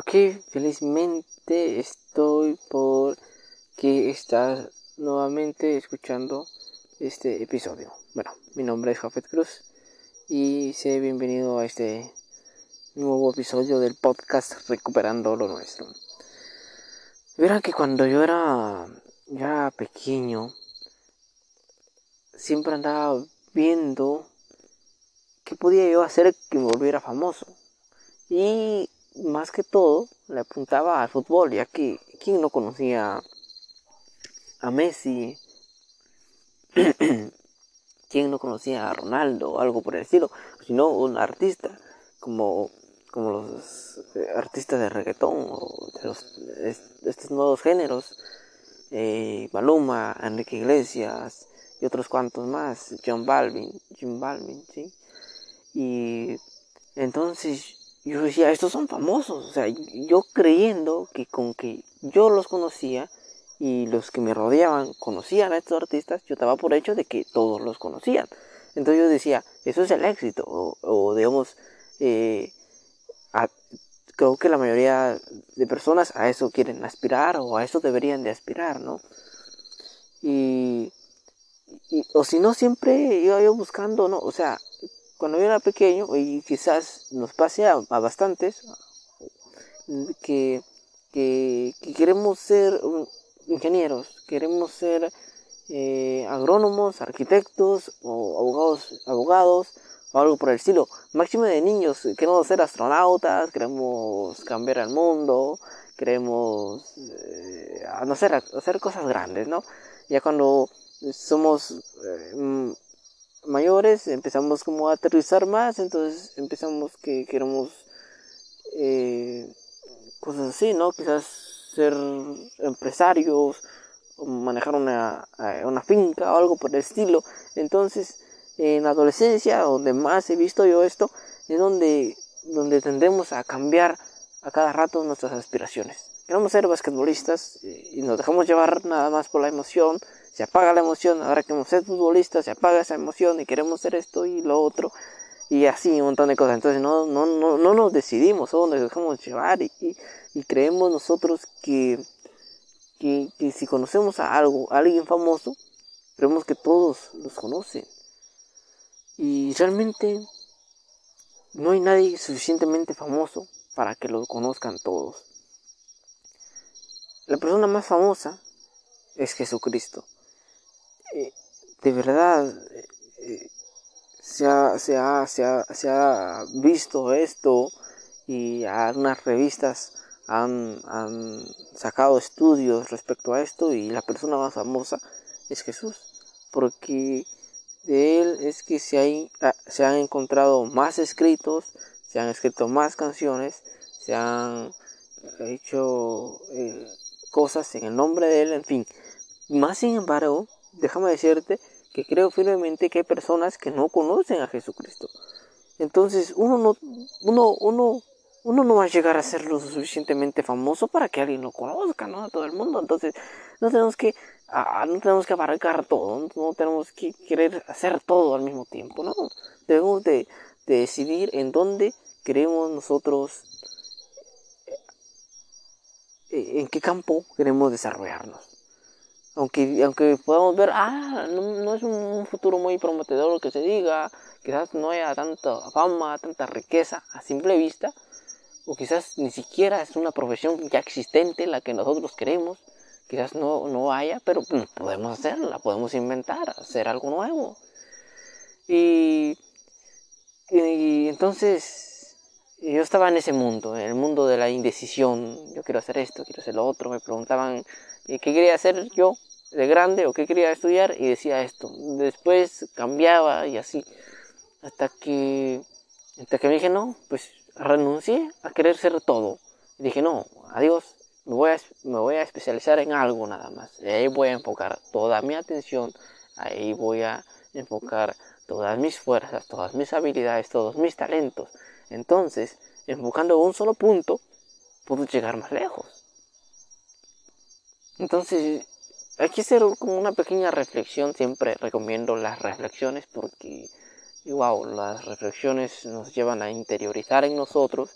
Ok, felizmente estoy por que estás nuevamente escuchando este episodio. Bueno, mi nombre es Jafet Cruz y sé bienvenido a este nuevo episodio del podcast Recuperando lo Nuestro. Verán que cuando yo era ya pequeño, siempre andaba viendo qué podía yo hacer que me volviera famoso. Y más que todo le apuntaba al fútbol, ya que quién no conocía a Messi, quién no conocía a Ronaldo o algo por el estilo, sino un artista como, como los eh, artistas de reggaetón o de, los, estos nuevos géneros, eh, Enrique Iglesias y otros cuantos más, John Balvin, Jim Balvin, ¿sí? Y entonces yo decía, estos son famosos, o sea, yo creyendo que con que yo los conocía y los que me rodeaban conocían a estos artistas, yo estaba por hecho de que todos los conocían. Entonces yo decía, eso es el éxito, o, digamos, eh, creo que la mayoría de personas a eso quieren aspirar o a eso deberían de aspirar, ¿no? Y, y o si no, siempre iba yo buscando, ¿no? O sea, cuando yo era pequeño, y quizás nos pase a, bastantes, que, que, queremos ser ingenieros, queremos ser eh, agrónomos, arquitectos o abogados, abogados o algo por el estilo. Máximo de niños, queremos ser astronautas, queremos cambiar el mundo, queremos eh, sé, hacer cosas grandes, ¿no? Ya cuando somos eh, mayores empezamos como a aterrizar más, entonces empezamos que queremos eh, cosas así, ¿no? Quizás ser empresarios, manejar una, eh, una finca o algo por el estilo. Entonces, en la adolescencia, donde más he visto yo esto, es donde, donde tendemos a cambiar a cada rato nuestras aspiraciones. Queremos ser basquetbolistas eh, y nos dejamos llevar nada más por la emoción se apaga la emoción, ahora queremos ser futbolistas, se apaga esa emoción y queremos ser esto y lo otro, y así un montón de cosas. Entonces no, no, no, no nos decidimos, solo nos dejamos llevar y, y, creemos nosotros que, que, que, si conocemos a algo, a alguien famoso, creemos que todos los conocen. Y realmente no hay nadie suficientemente famoso para que lo conozcan todos. La persona más famosa es Jesucristo. De verdad se, ha, se, ha, se, ha, se, ha, visto esto y algunas revistas han, han, sacado estudios respecto a esto y la persona más famosa es Jesús porque de él es que se, ah, se han encontrado más escritos se han escrito más canciones se han hecho eh, cosas en el nombre de él en fin. Más sin embargo déjame decirte que creo firmemente que hay personas que no conocen a Jesucristo. Entonces, uno no, uno, uno, uno no va a llegar a ser lo suficientemente famoso para que alguien lo conozca, ¿no? A todo el mundo. Entonces, no tenemos que, no tenemos que abarcar todo, no tenemos que querer hacer todo al mismo tiempo, ¿no? Debemos de, de decidir en dónde queremos nosotros, eh, en qué campo queremos desarrollarnos. Aunque, aunque podamos ver, ah, no, es un futuro muy prometedor lo que se diga, quizás no haya tanta fama, tanta riqueza a simple vista, o quizás ni siquiera es una profesión ya existente la que nosotros queremos, quizás no, no haya, pero podemos hacerla, podemos inventar, hacer algo nuevo. Y, y entonces yo estaba en ese mundo, en el mundo de la indecisión, yo quiero hacer esto, quiero hacer lo otro, me preguntaban qué quería hacer yo, de grande o qué quería estudiar y decía esto. Después cambiaba y así. Hasta que, hasta que me dije, no, pues renuncié a querer ser todo. dije, no, adiós, me voy, a, me voy a especializar en algo nada más. Y ahí voy a enfocar toda mi atención, ahí voy a enfocar todas mis fuerzas, todas mis habilidades, todos mis talentos. Entonces, enfocando un solo punto, puedo llegar más lejos. Entonces, hay que hacer como una pequeña reflexión, siempre recomiendo las reflexiones porque, wow, las reflexiones nos llevan a interiorizar en nosotros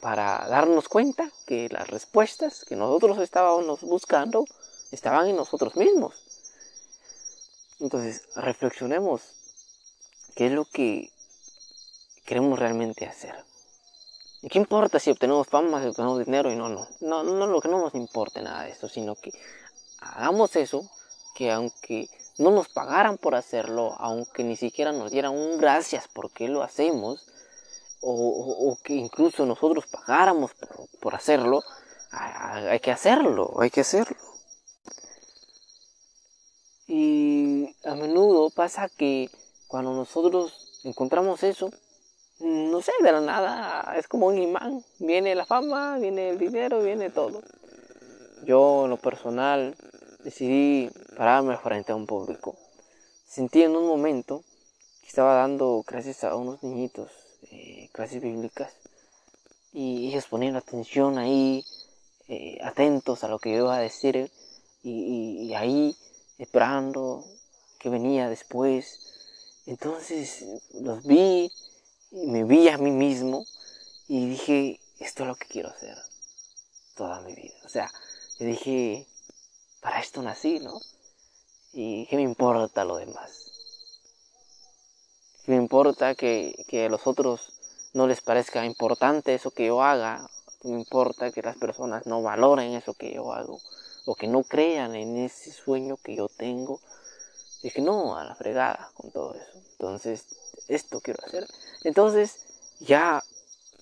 para darnos cuenta que las respuestas que nosotros estábamos buscando estaban en nosotros mismos. Entonces, reflexionemos qué es lo que queremos realmente hacer. ¿Y qué importa si obtenemos fama, si obtenemos dinero? Y no, no, no, no, lo que no nos importe nada de esto, sino que hagamos eso, que aunque no nos pagaran por hacerlo, aunque ni siquiera nos dieran un gracias porque lo hacemos, o, que incluso nosotros pagáramos por, hacerlo, hay, que hacerlo, hay que hacerlo. Y a menudo pasa que cuando nosotros encontramos eso, no sé, de la nada, es como un imán. Viene la fama, viene el dinero, viene todo. Yo, en lo personal, decidí pararme frente a un público. Sentí en un momento que estaba dando clases a unos niñitos, eh, clases bíblicas, y ellos ponían atención ahí, eh, atentos a lo que yo iba a decir, y, ahí esperando que venía después. Entonces los vi y me vi a mí mismo y dije, esto es lo que quiero hacer toda mi vida. O sea, le dije, para esto nací, ¿no? ¿Y qué me importa lo demás? ¿Qué me importa que, que a los otros no les parezca importante eso que yo haga? ¿Qué me importa que las personas no valoren eso que yo hago? O que no crean en ese sueño que yo tengo. Dije, no, a la fregada con todo eso. Entonces, esto quiero hacer. Entonces, ya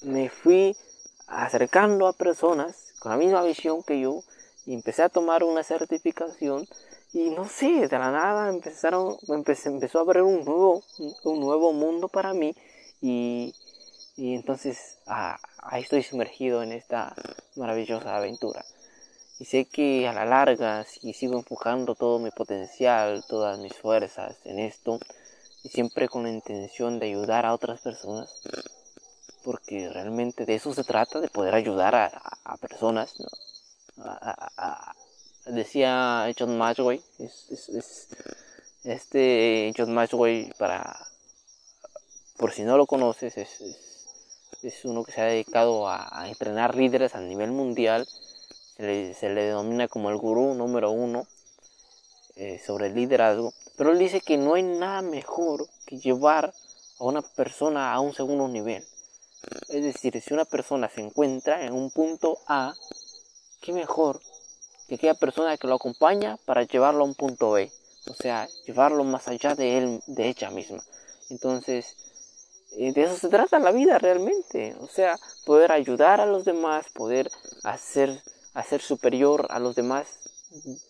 me fui acercando a personas con la misma visión que yo y empecé a tomar una certificación y no sé, de la nada empezaron, empezó a abrir un nuevo, un nuevo mundo para mí y, y entonces ah, ahí estoy sumergido en esta maravillosa aventura. Y sé que a la larga, si sigo enfocando todo mi potencial, todas mis fuerzas en esto, y siempre con la intención de ayudar a otras personas, porque realmente de eso se trata, de poder ayudar a, a personas, ¿no? decía John Matchway, este John Matchway para, por si no lo conoces, es, es, uno que se ha dedicado a, entrenar líderes a nivel mundial, se le, denomina como el gurú número uno eh, sobre el liderazgo, pero él dice que no hay nada mejor que llevar a una persona a un segundo nivel. Es decir, si una persona se encuentra en un punto A, qué mejor que aquella persona que lo acompaña para llevarlo a un punto B, o sea, llevarlo más allá de él, de ella misma. Entonces, eh, de eso se trata la vida realmente, o sea, poder ayudar a los demás, poder hacer, hacer superior a los demás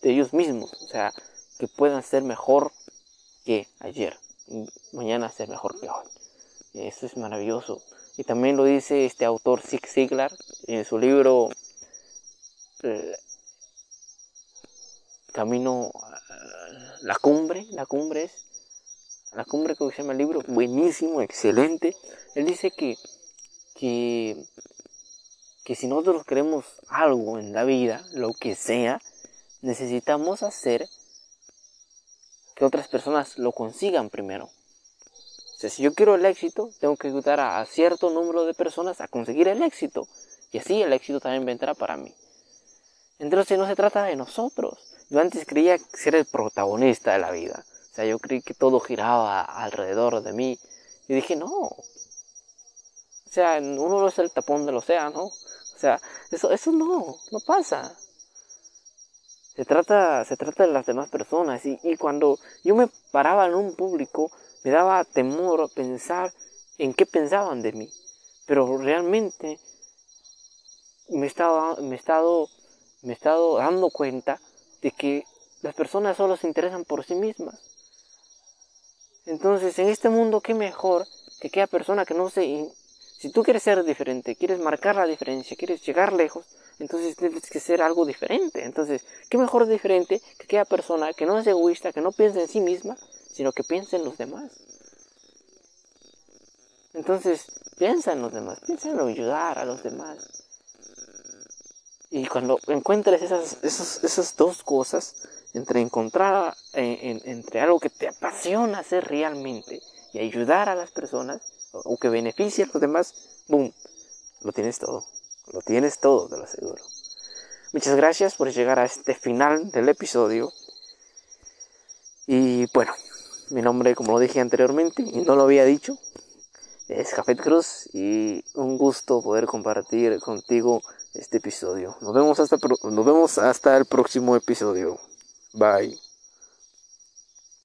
de ellos mismos, o sea, que puedan ser mejor que ayer y mañana ser mejor que hoy. Eso es maravilloso. Y también lo dice este autor Zig Ziglar en su libro eh, camino a la cumbre, la cumbre es, la cumbre que se llama el libro, buenísimo, excelente. Él dice que, que, que si nosotros queremos algo en la vida, lo que sea, necesitamos hacer que otras personas lo consigan primero. O sea, si yo quiero el éxito, tengo que ayudar a, cierto número de personas a conseguir el éxito. Y así el éxito también vendrá para mí. Entonces no se trata de nosotros, yo antes creía ser el protagonista de la vida. O sea, yo creí que todo giraba alrededor de mí. Y dije, no. O sea, uno no es el tapón del océano. Eso, eso no, no pasa. Se trata, se trata de las demás personas. Y, cuando yo me paraba en un público, me daba temor pensar en qué pensaban de mí. Pero realmente me estaba, me he estado, me he dando cuenta de que las personas solo se interesan por sí mismas. Entonces, en este mundo, qué mejor que aquella persona que no se... Si tú quieres ser diferente, quieres marcar la diferencia, quieres llegar lejos, entonces tienes que ser algo diferente. Entonces, qué mejor diferente que aquella persona que no es egoísta, que no piensa en sí misma, sino que piensa en los demás. Entonces, piensa en los demás, piensa en ayudar a los demás. Y cuando encuentres esas, esas dos cosas, entre encontrar, entre algo que te apasiona hacer realmente y ayudar a las personas, o, que beneficie a los demás, ¡boom! Lo tienes todo. Lo tienes todo, te lo aseguro. Muchas gracias por llegar a este final del episodio. Y bueno, mi nombre, como lo dije anteriormente y no lo había dicho, es Jafet Cruz y un gusto poder compartir contigo este episodio. Nos vemos hasta, nos vemos hasta el próximo episodio. Bye.